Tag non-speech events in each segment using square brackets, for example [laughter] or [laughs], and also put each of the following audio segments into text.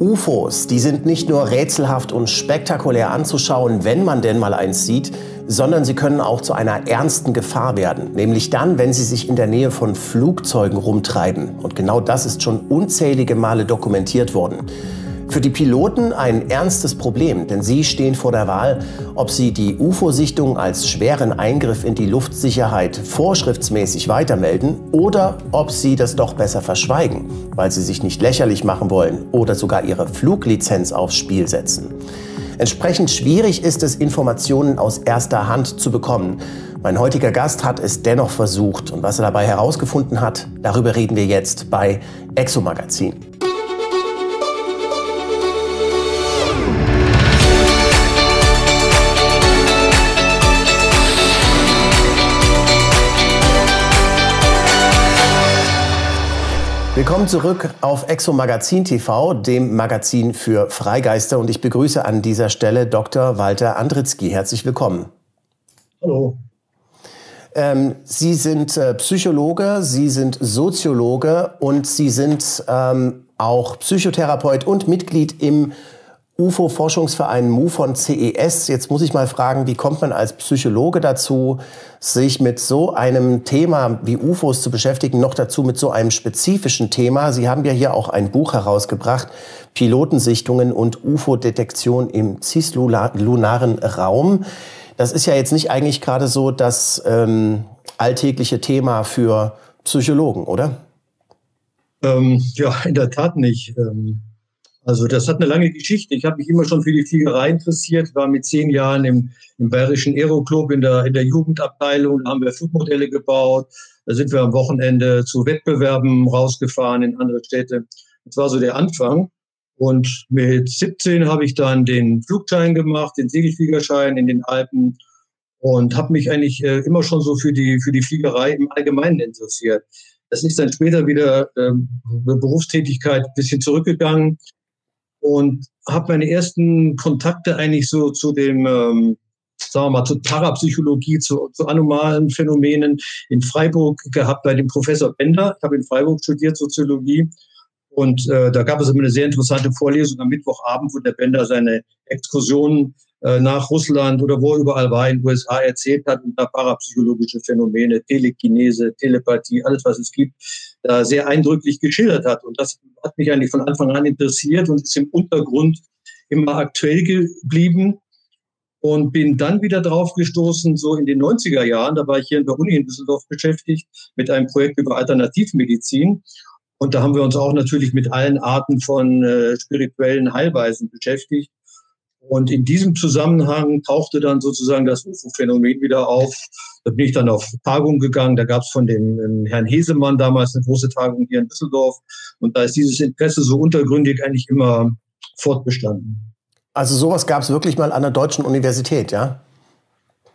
UFOs, die sind nicht nur rätselhaft und spektakulär anzuschauen, wenn man denn mal eins sieht, sondern sie können auch zu einer ernsten Gefahr werden. Nämlich dann, wenn sie sich in der Nähe von Flugzeugen rumtreiben. Und genau das ist schon unzählige Male dokumentiert worden. Für die Piloten ein ernstes Problem, denn sie stehen vor der Wahl, ob sie die UFO-Sichtung als schweren Eingriff in die Luftsicherheit vorschriftsmäßig weitermelden oder ob sie das doch besser verschweigen, weil sie sich nicht lächerlich machen wollen oder sogar ihre Fluglizenz aufs Spiel setzen. Entsprechend schwierig ist es, Informationen aus erster Hand zu bekommen. Mein heutiger Gast hat es dennoch versucht und was er dabei herausgefunden hat, darüber reden wir jetzt bei Exomagazin. Willkommen zurück auf Exo Magazin TV, dem Magazin für Freigeister. Und ich begrüße an dieser Stelle Dr. Walter Andritzky. Herzlich willkommen. Hallo. Ähm, Sie sind äh, Psychologe, Sie sind Soziologe und Sie sind ähm, auch Psychotherapeut und Mitglied im UFO-Forschungsverein MUFON CES. Jetzt muss ich mal fragen, wie kommt man als Psychologe dazu, sich mit so einem Thema wie UFOs zu beschäftigen, noch dazu mit so einem spezifischen Thema? Sie haben ja hier auch ein Buch herausgebracht, Pilotensichtungen und UFO-Detektion im cislunaren Raum. Das ist ja jetzt nicht eigentlich gerade so das ähm, alltägliche Thema für Psychologen, oder? Ähm, ja, in der Tat nicht. Ähm also das hat eine lange Geschichte. Ich habe mich immer schon für die Fliegerei interessiert, war mit zehn Jahren im, im Bayerischen Aeroclub in der, in der Jugendabteilung, da haben wir Flugmodelle gebaut. Da sind wir am Wochenende zu Wettbewerben rausgefahren in andere Städte. Das war so der Anfang. Und mit 17 habe ich dann den Flugschein gemacht, den Segelfliegerschein in den Alpen und habe mich eigentlich äh, immer schon so für die, für die Fliegerei im Allgemeinen interessiert. Das ist dann später wieder ähm, Berufstätigkeit ein bisschen zurückgegangen und habe meine ersten Kontakte eigentlich so zu dem, ähm, sagen wir mal, zu Parapsychologie, zu, zu anomalen Phänomenen in Freiburg gehabt bei dem Professor Bender. Ich habe in Freiburg studiert, Soziologie. Und äh, da gab es immer eine sehr interessante Vorlesung am Mittwochabend, wo der Bender seine Exkursionen äh, nach Russland oder wo er überall war in den USA erzählt hat und da parapsychologische Phänomene, Telekinese, Telepathie, alles was es gibt, da sehr eindrücklich geschildert hat. Und das hat mich eigentlich von Anfang an interessiert und ist im Untergrund immer aktuell geblieben. Und bin dann wieder drauf gestoßen, so in den 90er Jahren, da war ich hier in der Uni in Düsseldorf beschäftigt, mit einem Projekt über Alternativmedizin. Und da haben wir uns auch natürlich mit allen Arten von äh, spirituellen Heilweisen beschäftigt. Und in diesem Zusammenhang tauchte dann sozusagen das UFO-Phänomen wieder auf. Da bin ich dann auf Tagung gegangen. Da gab es von dem ähm, Herrn Hesemann damals eine große Tagung hier in Düsseldorf. Und da ist dieses Interesse so untergründig eigentlich immer fortbestanden. Also sowas gab es wirklich mal an der deutschen Universität, ja?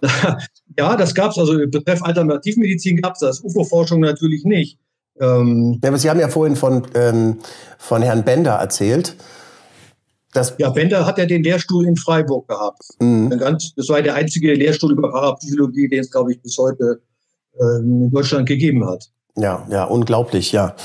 [laughs] ja, das gab es. Also betreff Alternativmedizin gab es das. UFO-Forschung natürlich nicht. Ähm, ja, aber Sie haben ja vorhin von, ähm, von Herrn Bender erzählt. Das ja, Bender hat ja den Lehrstuhl in Freiburg gehabt. Mhm. Ganz, das war der einzige Lehrstuhl über Parapsychologie, den es, glaube ich, bis heute ähm, in Deutschland gegeben hat. Ja, ja, unglaublich, ja.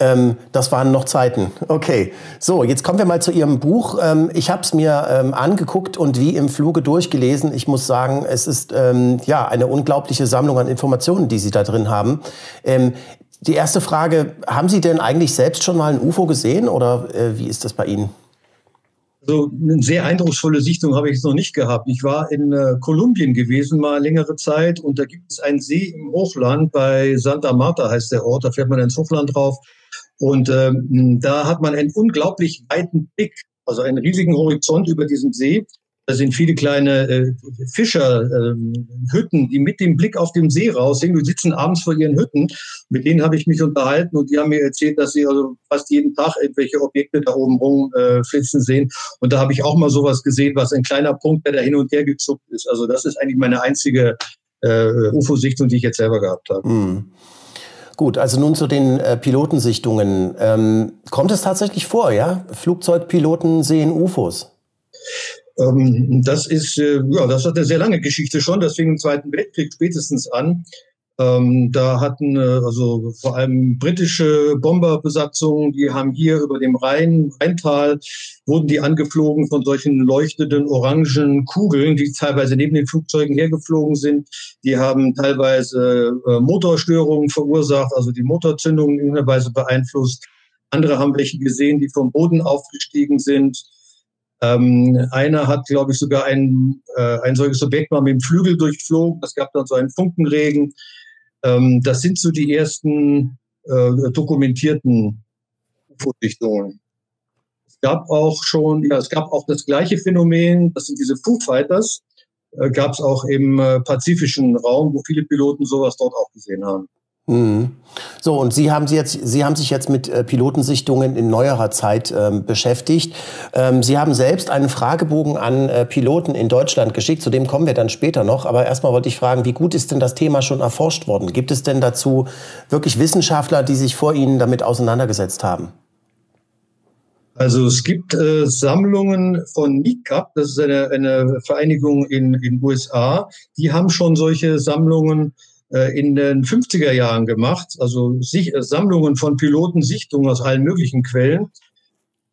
Ähm, das waren noch Zeiten. Okay, so, jetzt kommen wir mal zu Ihrem Buch. Ähm, ich habe es mir ähm, angeguckt und wie im Fluge durchgelesen. Ich muss sagen, es ist ähm, ja eine unglaubliche Sammlung an Informationen, die Sie da drin haben. Ähm, die erste Frage, haben Sie denn eigentlich selbst schon mal ein UFO gesehen oder äh, wie ist das bei Ihnen? Also eine sehr eindrucksvolle Sichtung habe ich jetzt noch nicht gehabt. Ich war in äh, Kolumbien gewesen, mal längere Zeit, und da gibt es einen See im Hochland bei Santa Marta heißt der Ort. Da fährt man ins Hochland drauf. Und ähm, da hat man einen unglaublich weiten Blick, also einen riesigen Horizont über diesem See. Da sind viele kleine äh, Fischerhütten, äh, die mit dem Blick auf den See raussehen. Die sitzen abends vor ihren Hütten. Mit denen habe ich mich unterhalten und die haben mir erzählt, dass sie also fast jeden Tag irgendwelche Objekte da oben rumflitzen äh, sehen. Und da habe ich auch mal sowas gesehen, was ein kleiner Punkt, der da hin und her gezuckt ist. Also das ist eigentlich meine einzige äh, UFO-Sichtung, die ich jetzt selber gehabt habe. Mhm. Gut, also nun zu den äh, Pilotensichtungen. Ähm, kommt es tatsächlich vor, ja? Flugzeugpiloten sehen UFOs? Ähm, das ist, äh, ja, das hat eine sehr lange Geschichte schon. Das fing im Zweiten Weltkrieg spätestens an. Ähm, da hatten äh, also vor allem britische Bomberbesatzungen, die haben hier über dem Rhein, Rheintal, wurden die angeflogen von solchen leuchtenden orangen Kugeln, die teilweise neben den Flugzeugen hergeflogen sind. Die haben teilweise äh, Motorstörungen verursacht, also die Motorzündungen in irgendeiner Weise beeinflusst. Andere haben welche gesehen, die vom Boden aufgestiegen sind. Ähm, einer hat, glaube ich, sogar ein, äh, ein solches Objekt mal mit dem Flügel durchflogen. Es gab dann so einen Funkenregen. Ähm, das sind so die ersten äh, dokumentierten UFO-Dichtungen. Es gab auch schon, ja, es gab auch das gleiche Phänomen, das sind diese Foo Fighters, äh, gab es auch im äh, pazifischen Raum, wo viele Piloten sowas dort auch gesehen haben. Mhm. So, und Sie haben, Sie, jetzt, Sie haben sich jetzt mit äh, Pilotensichtungen in neuerer Zeit ähm, beschäftigt. Ähm, Sie haben selbst einen Fragebogen an äh, Piloten in Deutschland geschickt, zu dem kommen wir dann später noch. Aber erstmal wollte ich fragen, wie gut ist denn das Thema schon erforscht worden? Gibt es denn dazu wirklich Wissenschaftler, die sich vor Ihnen damit auseinandergesetzt haben? Also es gibt äh, Sammlungen von NICAP, das ist eine, eine Vereinigung in den USA, die haben schon solche Sammlungen äh, in den 50er Jahren gemacht, also sich, äh, Sammlungen von Pilotensichtungen aus allen möglichen Quellen.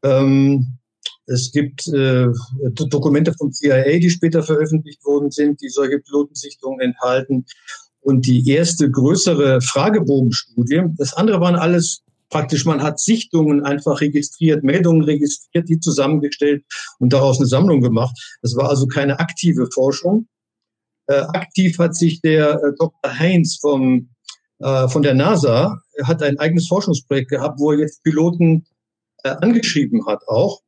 Ähm, es gibt äh, Dokumente vom CIA, die später veröffentlicht worden sind, die solche Pilotensichtungen enthalten. Und die erste größere Fragebogenstudie, das andere waren alles praktisch, man hat Sichtungen einfach registriert, Meldungen registriert, die zusammengestellt und daraus eine Sammlung gemacht. Das war also keine aktive Forschung. Äh, aktiv hat sich der äh, Dr. Heinz vom, äh, von der NASA, hat ein eigenes Forschungsprojekt gehabt, wo er jetzt Piloten angeschrieben hat auch.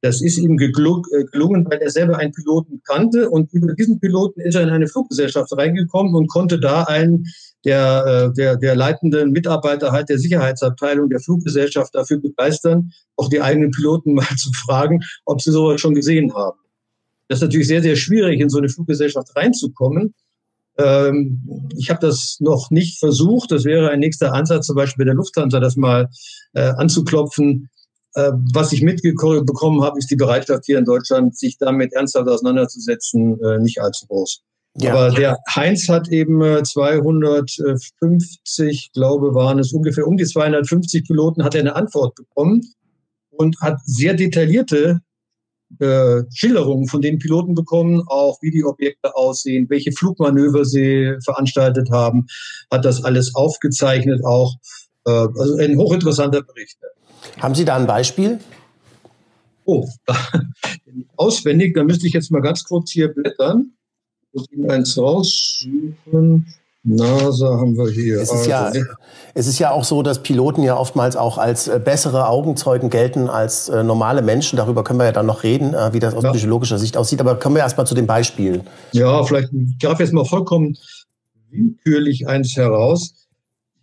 Das ist ihm gelungen, weil er selber einen Piloten kannte und über diesen Piloten ist er in eine Fluggesellschaft reingekommen und konnte da einen der, der, der leitenden Mitarbeiter halt der Sicherheitsabteilung der Fluggesellschaft dafür begeistern, auch die eigenen Piloten [laughs] mal zu fragen, ob sie sowas schon gesehen haben. Das ist natürlich sehr, sehr schwierig, in so eine Fluggesellschaft reinzukommen. Ähm, ich habe das noch nicht versucht. Das wäre ein nächster Ansatz, zum Beispiel bei der Lufthansa, das mal äh, anzuklopfen. Äh, was ich mitbekommen habe, ist die Bereitschaft hier in Deutschland, sich damit ernsthaft auseinanderzusetzen, äh, nicht allzu groß. Ja. Aber der Heinz hat eben 250, glaube waren es ungefähr um die 250 Piloten, hat er eine Antwort bekommen und hat sehr detaillierte äh, Schilderungen von den Piloten bekommen, auch wie die Objekte aussehen, welche Flugmanöver sie veranstaltet haben, hat das alles aufgezeichnet, auch äh, also ein hochinteressanter Bericht. Haben Sie da ein Beispiel? Oh, [laughs] auswendig, da müsste ich jetzt mal ganz kurz hier blättern. Ich muss Ihnen eins raussuchen. NASA haben wir hier. Es ist, ja, also, es ist ja auch so, dass Piloten ja oftmals auch als äh, bessere Augenzeugen gelten als äh, normale Menschen. Darüber können wir ja dann noch reden, äh, wie das aus ja. psychologischer Sicht aussieht. Aber kommen wir erstmal zu den Beispielen. Ja, vielleicht darf jetzt mal vollkommen willkürlich eins heraus.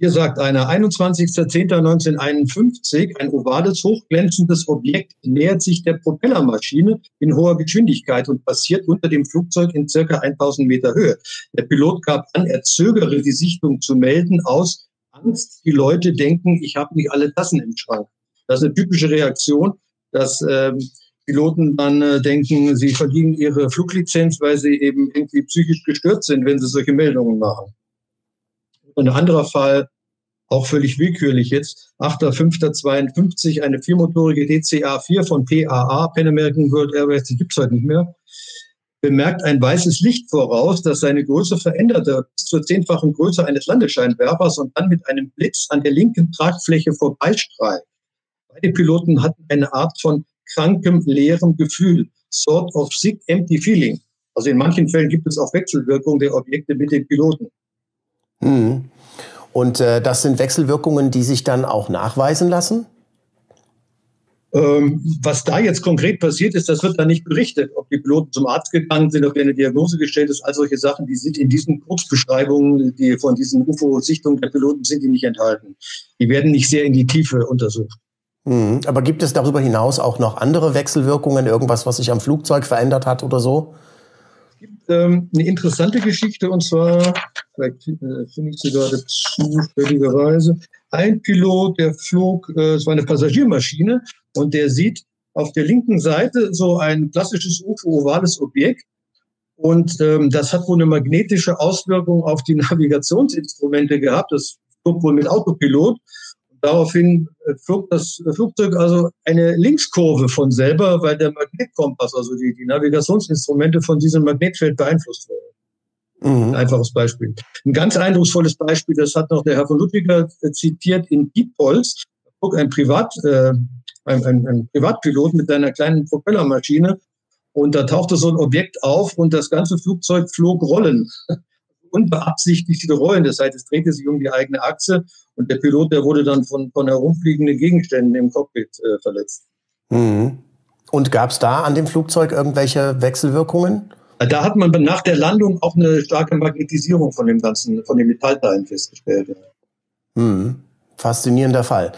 Hier sagt einer, 21.10.1951, ein ovales, hochglänzendes Objekt nähert sich der Propellermaschine in hoher Geschwindigkeit und passiert unter dem Flugzeug in circa 1000 Meter Höhe. Der Pilot gab an, er zögere die Sichtung zu melden aus Angst, die Leute denken, ich habe nicht alle Tassen im Schrank. Das ist eine typische Reaktion, dass ähm, Piloten dann äh, denken, sie verdienen ihre Fluglizenz, weil sie eben irgendwie psychisch gestört sind, wenn sie solche Meldungen machen. Und ein anderer Fall, auch völlig willkürlich jetzt, 8.5.52, eine viermotorige DCA-4 von PAA, Pan American World Airways, die gibt's heute nicht mehr, bemerkt ein weißes Licht voraus, das seine Größe veränderte bis zur zehnfachen Größe eines Landescheinwerfers und dann mit einem Blitz an der linken Tragfläche vorbeistrahlt. Beide Piloten hatten eine Art von krankem, leerem Gefühl, sort of sick, empty feeling. Also in manchen Fällen gibt es auch Wechselwirkungen der Objekte mit den Piloten. Mhm. Und äh, das sind Wechselwirkungen, die sich dann auch nachweisen lassen? Ähm, was da jetzt konkret passiert ist, das wird dann nicht berichtet. Ob die Piloten zum Arzt gegangen sind, ob eine Diagnose gestellt ist, all solche Sachen, die sind in diesen Kurzbeschreibungen, die von diesen UFO-Sichtungen der Piloten sind, die nicht enthalten. Die werden nicht sehr in die Tiefe untersucht. Mhm. Aber gibt es darüber hinaus auch noch andere Wechselwirkungen, irgendwas, was sich am Flugzeug verändert hat oder so? Gibt ähm, eine interessante Geschichte und zwar, vielleicht äh, finde ich sie gerade zufälligerweise, ein Pilot, der flog, äh, es war eine Passagiermaschine und der sieht auf der linken Seite so ein klassisches UFO-ovales Objekt Und ähm, das hat wohl eine magnetische Auswirkung auf die [laughs] Navigationsinstrumente gehabt. Das flog wohl mit Autopilot. Daraufhin äh, flog das Flugzeug also eine Linkskurve von selber, weil der Magnetkompass, also die, die Navigationsinstrumente von diesem Magnetfeld beeinflusst wurden. Mhm. Ein einfaches Beispiel. Ein ganz eindrucksvolles Beispiel, das hat noch der Herr von Ludwiger äh, zitiert in Diepholz. Ein Privat, äh, ein, ein, ein Privatpilot mit seiner kleinen Propellermaschine und da tauchte so ein Objekt auf und das ganze Flugzeug flog Rollen unbeabsichtigte Rollen. Das heißt, es drehte sich um die eigene Achse und der Pilot, der wurde dann von, von herumfliegenden Gegenständen im Cockpit äh, verletzt. Mhm. Und gab es da an dem Flugzeug irgendwelche Wechselwirkungen? Da hat man nach der Landung auch eine starke Magnetisierung von dem ganzen, von den Metallteilen festgestellt. Mhm. Faszinierender Fall.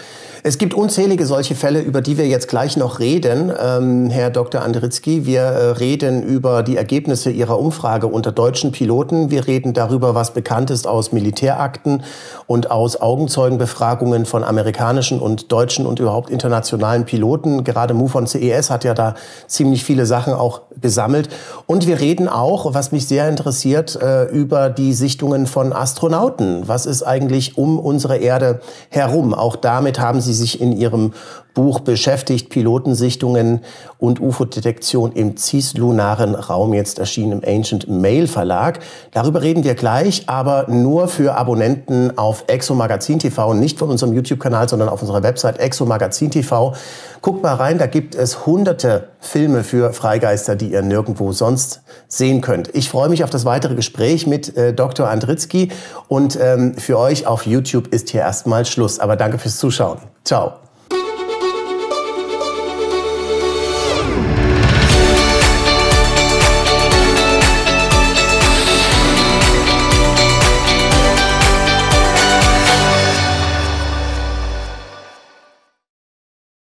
Es gibt unzählige solche Fälle, über die wir jetzt gleich noch reden, ähm, Herr Dr. Andritzky. Wir äh, reden über die Ergebnisse Ihrer Umfrage unter deutschen Piloten. Wir reden darüber, was bekannt ist aus Militärakten und aus Augenzeugenbefragungen von amerikanischen und deutschen und überhaupt internationalen Piloten. Gerade MUFON CES hat ja da ziemlich viele Sachen auch gesammelt. Und wir reden auch, was mich sehr interessiert, äh, über die Sichtungen von Astronauten. Was ist eigentlich um unsere Erde herum? Auch damit haben Sie sich in Ihrem Buch beschäftigt, Pilotensichtungen und UFO-Detektion im cislunaren Raum, jetzt erschienen im Ancient Mail Verlag. Darüber reden wir gleich, aber nur für Abonnenten auf Exo Magazin TV, nicht von unserem YouTube-Kanal, sondern auf unserer Website Exo Magazin TV. Guckt mal rein, da gibt es hunderte Filme für Freigeister, die ihr nirgendwo sonst sehen könnt. Ich freue mich auf das weitere Gespräch mit äh, Dr. Andritzky und ähm, für euch auf YouTube ist hier erstmal Schluss. Aber danke fürs Zuschauen. Ciao.